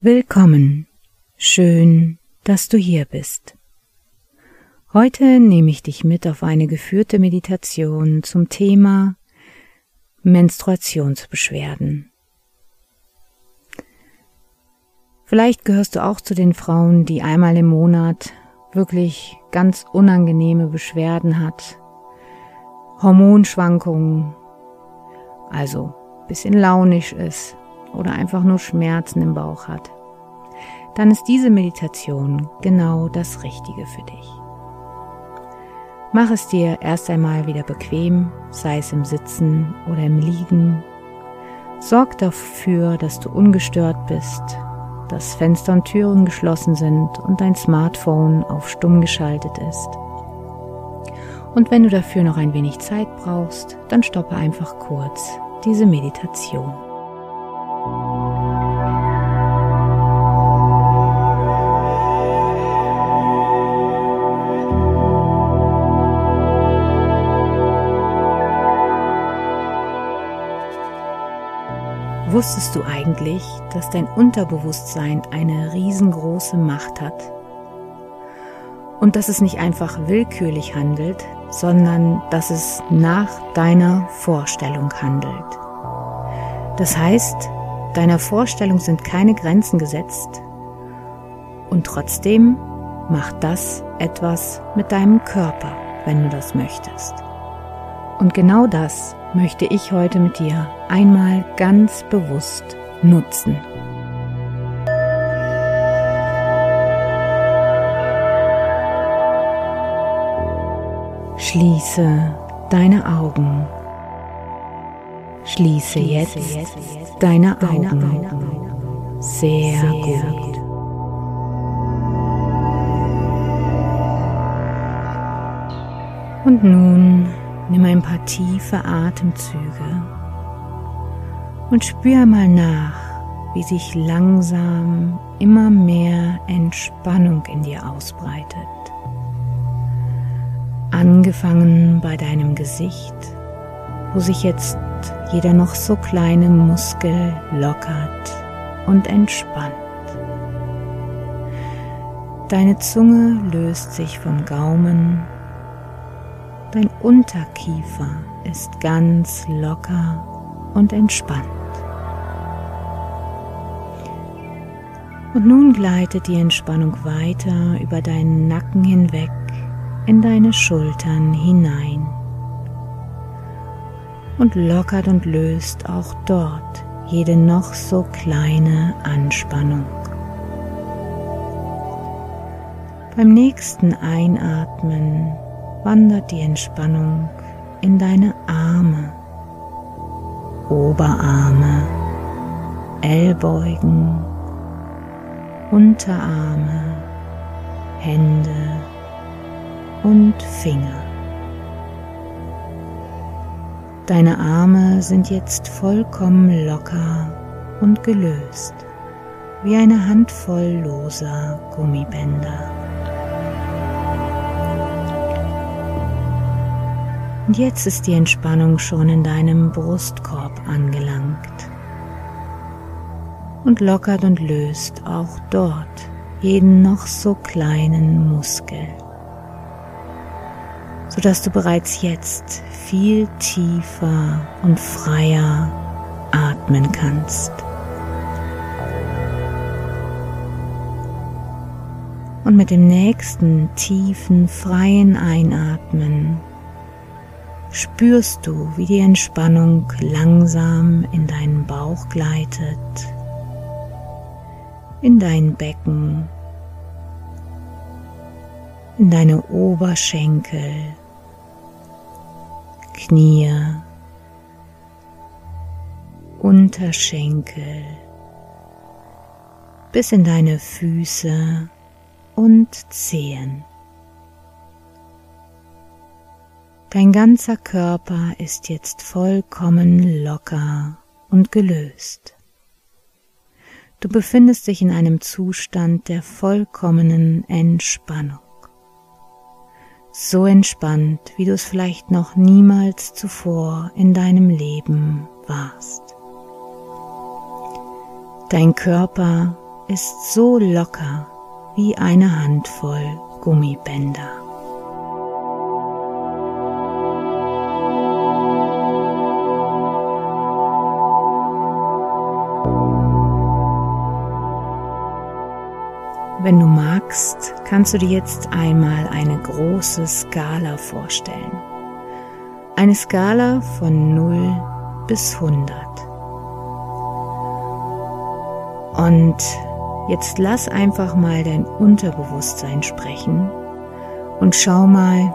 Willkommen. Schön, dass du hier bist. Heute nehme ich dich mit auf eine geführte Meditation zum Thema Menstruationsbeschwerden. Vielleicht gehörst du auch zu den Frauen, die einmal im Monat wirklich ganz unangenehme Beschwerden hat, Hormonschwankungen, also bisschen launisch ist oder einfach nur Schmerzen im Bauch hat, dann ist diese Meditation genau das Richtige für dich. Mach es dir erst einmal wieder bequem, sei es im Sitzen oder im Liegen. Sorg dafür, dass du ungestört bist dass Fenster und Türen geschlossen sind und dein Smartphone auf stumm geschaltet ist. Und wenn du dafür noch ein wenig Zeit brauchst, dann stoppe einfach kurz diese Meditation. Wusstest du eigentlich, dass dein Unterbewusstsein eine riesengroße Macht hat? Und dass es nicht einfach willkürlich handelt, sondern dass es nach deiner Vorstellung handelt. Das heißt, deiner Vorstellung sind keine Grenzen gesetzt und trotzdem macht das etwas mit deinem Körper, wenn du das möchtest. Und genau das möchte ich heute mit dir einmal ganz bewusst nutzen. Schließe deine Augen. Schließe jetzt deine Augen. Sehr gut. Und nun Nimm ein paar tiefe Atemzüge und spür mal nach, wie sich langsam immer mehr Entspannung in dir ausbreitet. Angefangen bei deinem Gesicht, wo sich jetzt jeder noch so kleine Muskel lockert und entspannt. Deine Zunge löst sich vom Gaumen Dein Unterkiefer ist ganz locker und entspannt. Und nun gleitet die Entspannung weiter über deinen Nacken hinweg in deine Schultern hinein und lockert und löst auch dort jede noch so kleine Anspannung. Beim nächsten Einatmen wandert die Entspannung in deine Arme, Oberarme, Ellbeugen, Unterarme, Hände und Finger. Deine Arme sind jetzt vollkommen locker und gelöst, wie eine Handvoll loser Gummibänder. Und jetzt ist die Entspannung schon in deinem Brustkorb angelangt und lockert und löst auch dort jeden noch so kleinen Muskel, sodass du bereits jetzt viel tiefer und freier atmen kannst. Und mit dem nächsten tiefen, freien Einatmen spürst du, wie die Entspannung langsam in deinen Bauch gleitet, in dein Becken, in deine Oberschenkel, Knie, Unterschenkel, bis in deine Füße und Zehen. Dein ganzer Körper ist jetzt vollkommen locker und gelöst. Du befindest dich in einem Zustand der vollkommenen Entspannung. So entspannt, wie du es vielleicht noch niemals zuvor in deinem Leben warst. Dein Körper ist so locker wie eine Handvoll Gummibänder. Wenn du magst, kannst du dir jetzt einmal eine große Skala vorstellen. Eine Skala von 0 bis 100. Und jetzt lass einfach mal dein Unterbewusstsein sprechen und schau mal,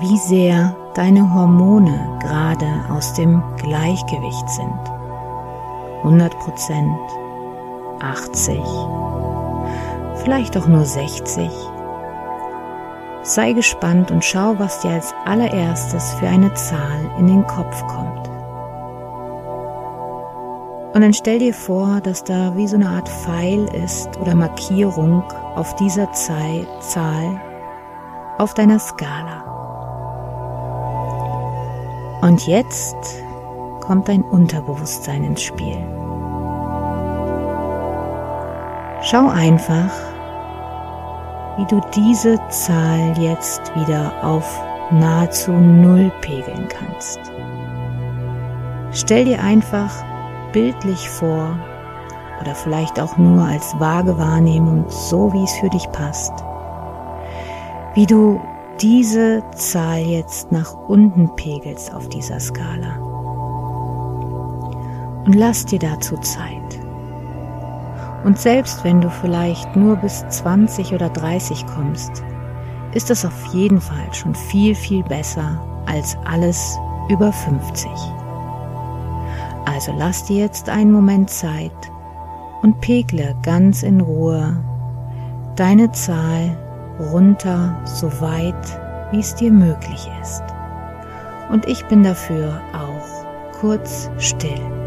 wie sehr deine Hormone gerade aus dem Gleichgewicht sind. 100 Prozent, 80 vielleicht auch nur 60. Sei gespannt und schau, was dir als allererstes für eine Zahl in den Kopf kommt. Und dann stell dir vor, dass da wie so eine Art Pfeil ist oder Markierung auf dieser Zahl auf deiner Skala. Und jetzt kommt dein Unterbewusstsein ins Spiel. Schau einfach, wie du diese Zahl jetzt wieder auf nahezu Null pegeln kannst. Stell dir einfach bildlich vor oder vielleicht auch nur als vage Wahrnehmung, so wie es für dich passt, wie du diese Zahl jetzt nach unten pegelst auf dieser Skala. Und lass dir dazu Zeit. Und selbst wenn du vielleicht nur bis 20 oder 30 kommst, ist das auf jeden Fall schon viel, viel besser als alles über 50. Also lass dir jetzt einen Moment Zeit und pegle ganz in Ruhe deine Zahl runter, so weit wie es dir möglich ist. Und ich bin dafür auch kurz still.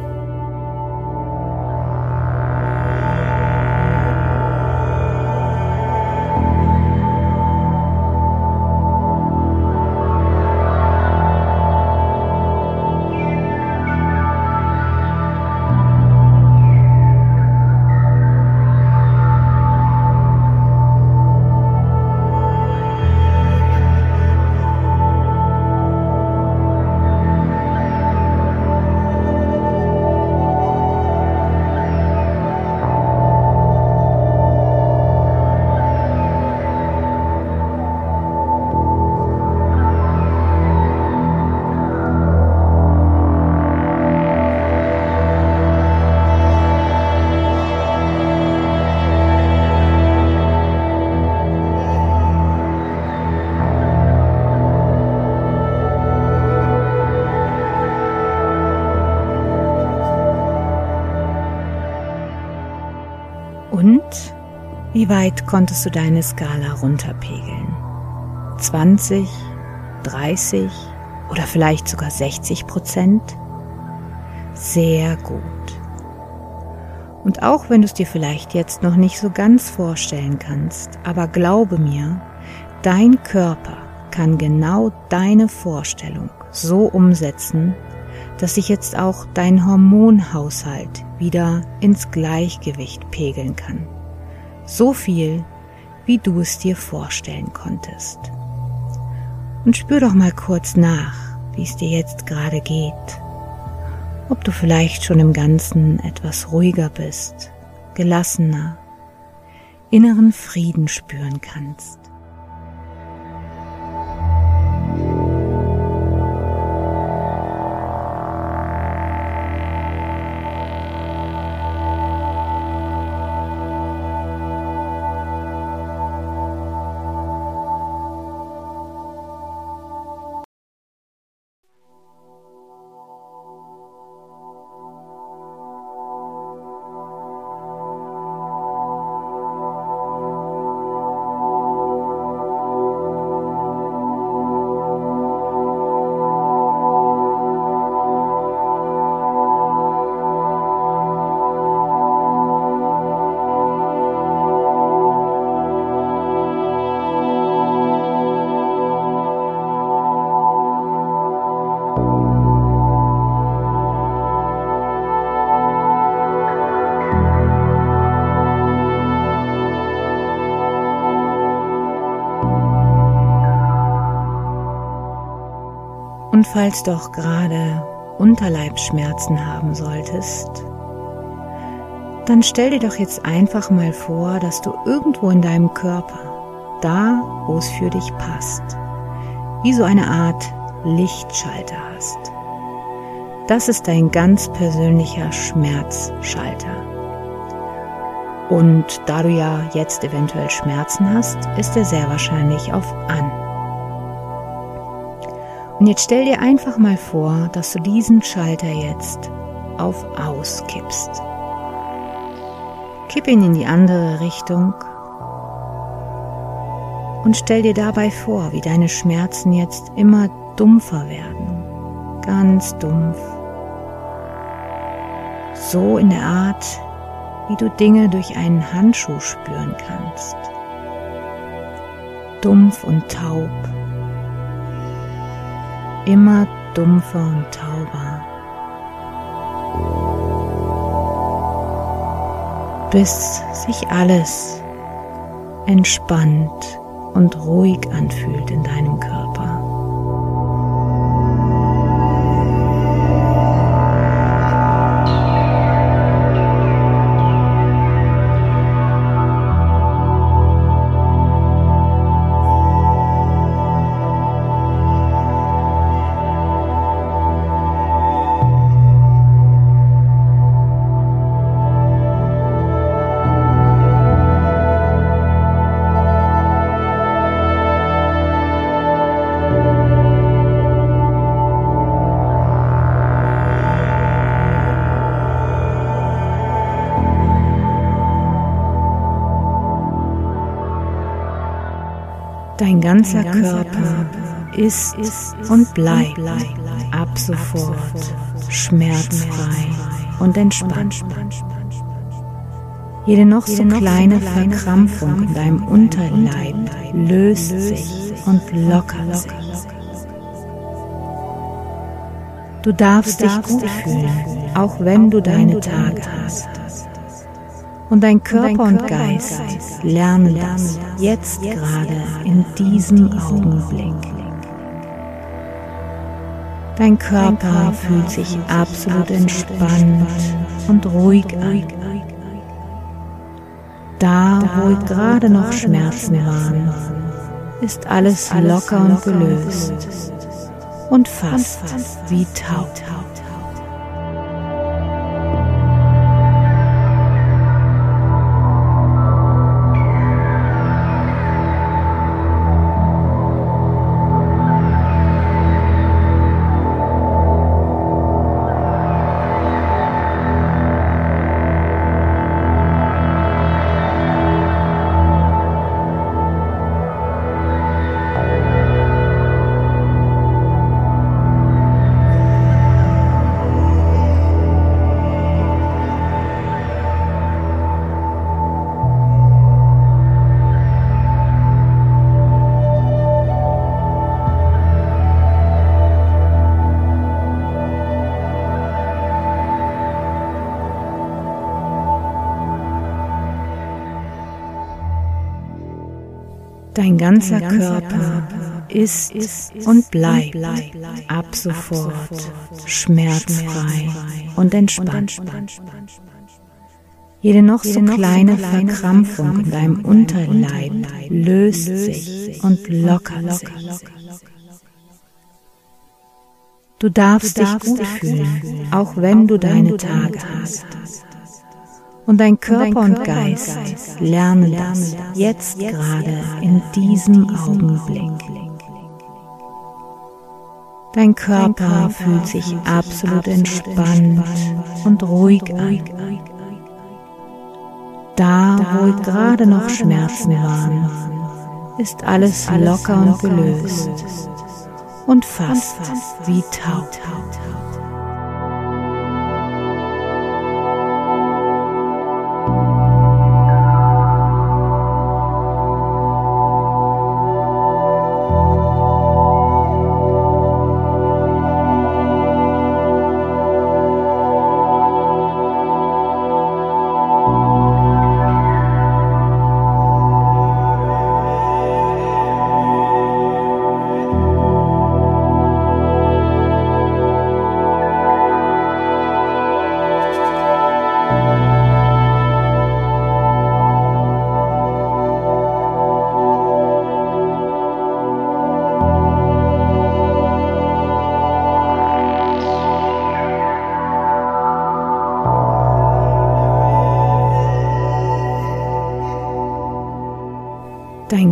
Wie weit konntest du deine Skala runterpegeln? 20, 30 oder vielleicht sogar 60 Prozent? Sehr gut. Und auch wenn du es dir vielleicht jetzt noch nicht so ganz vorstellen kannst, aber glaube mir, dein Körper kann genau deine Vorstellung so umsetzen, dass sich jetzt auch dein Hormonhaushalt wieder ins Gleichgewicht pegeln kann so viel, wie du es dir vorstellen konntest. Und spür doch mal kurz nach, wie es dir jetzt gerade geht. Ob du vielleicht schon im Ganzen etwas ruhiger bist, gelassener, inneren Frieden spüren kannst. Und falls du auch gerade Unterleibsschmerzen haben solltest, dann stell dir doch jetzt einfach mal vor, dass du irgendwo in deinem Körper, da wo es für dich passt, wie so eine Art Lichtschalter hast. Das ist dein ganz persönlicher Schmerzschalter. Und da du ja jetzt eventuell Schmerzen hast, ist er sehr wahrscheinlich auf an. Und jetzt stell dir einfach mal vor, dass du diesen Schalter jetzt auf aus kippst. Kipp ihn in die andere Richtung und stell dir dabei vor, wie deine Schmerzen jetzt immer dumpfer werden. Ganz dumpf. So in der Art, wie du Dinge durch einen Handschuh spüren kannst. Dumpf und taub. Immer dumpfer und tauber. Bis sich alles entspannt und ruhig anfühlt in deinem Körper. Dein ganzer Körper ist und bleibt ab sofort schmerzfrei und entspannt. Jede noch so kleine Verkrampfung in deinem Unterleib löst sich und lockert sich. Du darfst dich gut fühlen, auch wenn du deine Tage hast. Und dein Körper und Geist lernen das jetzt gerade in diesem Augenblick. Dein Körper fühlt sich absolut entspannt und ruhig an. Da, wo gerade noch Schmerzen waren, ist alles locker und gelöst und fast wie taub. Dein ganzer Körper ist und bleibt ab sofort schmerzfrei und entspannt. Jede noch so kleine Verkrampfung in deinem Unterleib löst sich und lockert sich. Du darfst dich gut fühlen, auch wenn du deine Tage hast. Und dein Körper und Geist lernen das jetzt gerade in diesem Augenblick. Dein Körper fühlt sich absolut entspannt und ruhig an. Da, wo gerade noch Schmerzen waren, ist alles locker und gelöst und fast wie taub.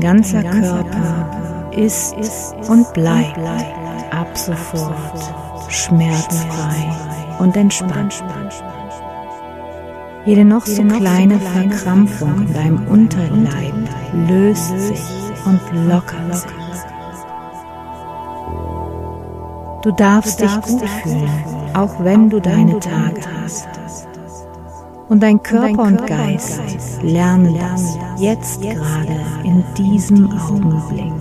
Ganzer Körper ist und bleibt ab sofort schmerzfrei und entspannt. Jede noch so kleine Verkrampfung in deinem Unterleib löst sich und lockert sich. Du darfst dich gut fühlen, auch wenn du deine Tage hast. Und dein Körper und Geist lernen das jetzt gerade in diesem Augenblick.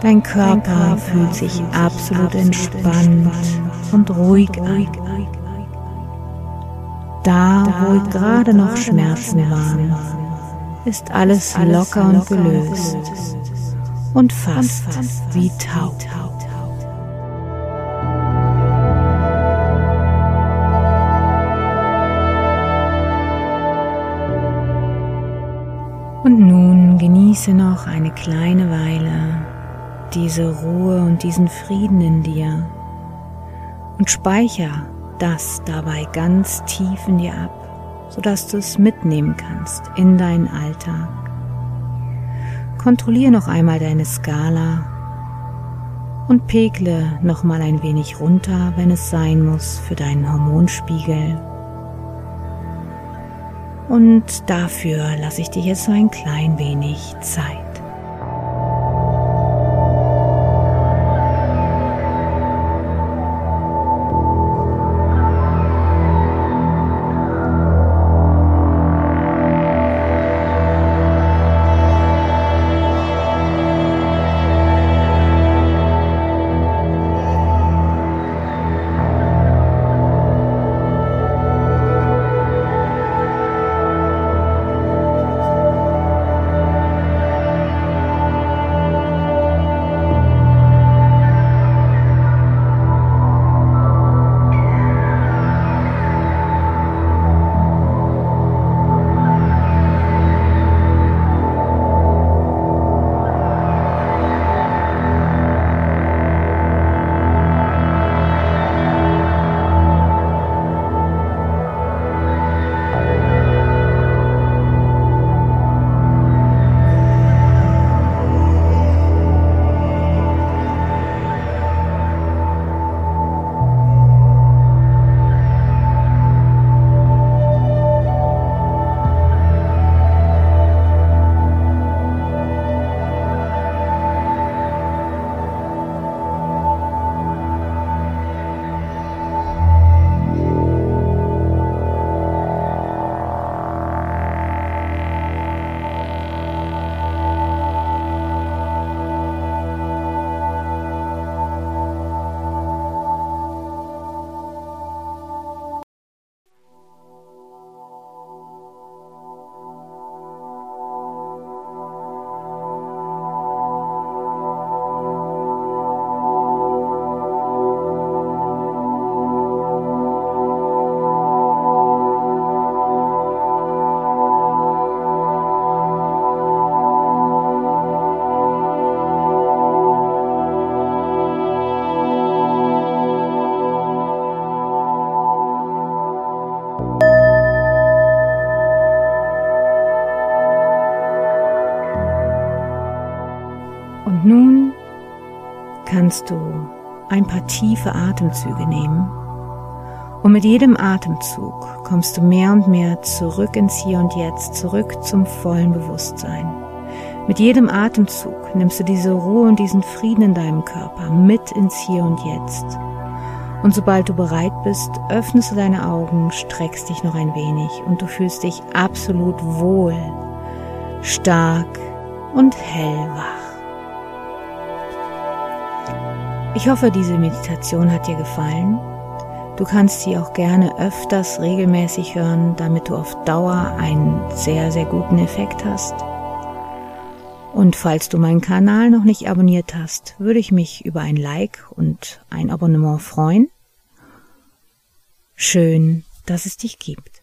Dein Körper fühlt sich absolut entspannt und ruhig an. Da, wo gerade noch Schmerzen waren, ist alles locker und gelöst und fast wie taub. Genieße noch eine kleine Weile diese Ruhe und diesen Frieden in dir und speicher das dabei ganz tief in dir ab, sodass du es mitnehmen kannst in deinen Alltag. Kontrolliere noch einmal deine Skala und pegle noch mal ein wenig runter, wenn es sein muss, für deinen Hormonspiegel. Und dafür lasse ich dir jetzt so ein klein wenig Zeit. Kannst du ein paar tiefe Atemzüge nehmen und mit jedem Atemzug kommst du mehr und mehr zurück ins Hier und Jetzt, zurück zum vollen Bewusstsein. Mit jedem Atemzug nimmst du diese Ruhe und diesen Frieden in deinem Körper mit ins Hier und Jetzt. Und sobald du bereit bist, öffnest du deine Augen, streckst dich noch ein wenig und du fühlst dich absolut wohl, stark und hellwach. Ich hoffe, diese Meditation hat dir gefallen. Du kannst sie auch gerne öfters regelmäßig hören, damit du auf Dauer einen sehr, sehr guten Effekt hast. Und falls du meinen Kanal noch nicht abonniert hast, würde ich mich über ein Like und ein Abonnement freuen. Schön, dass es dich gibt.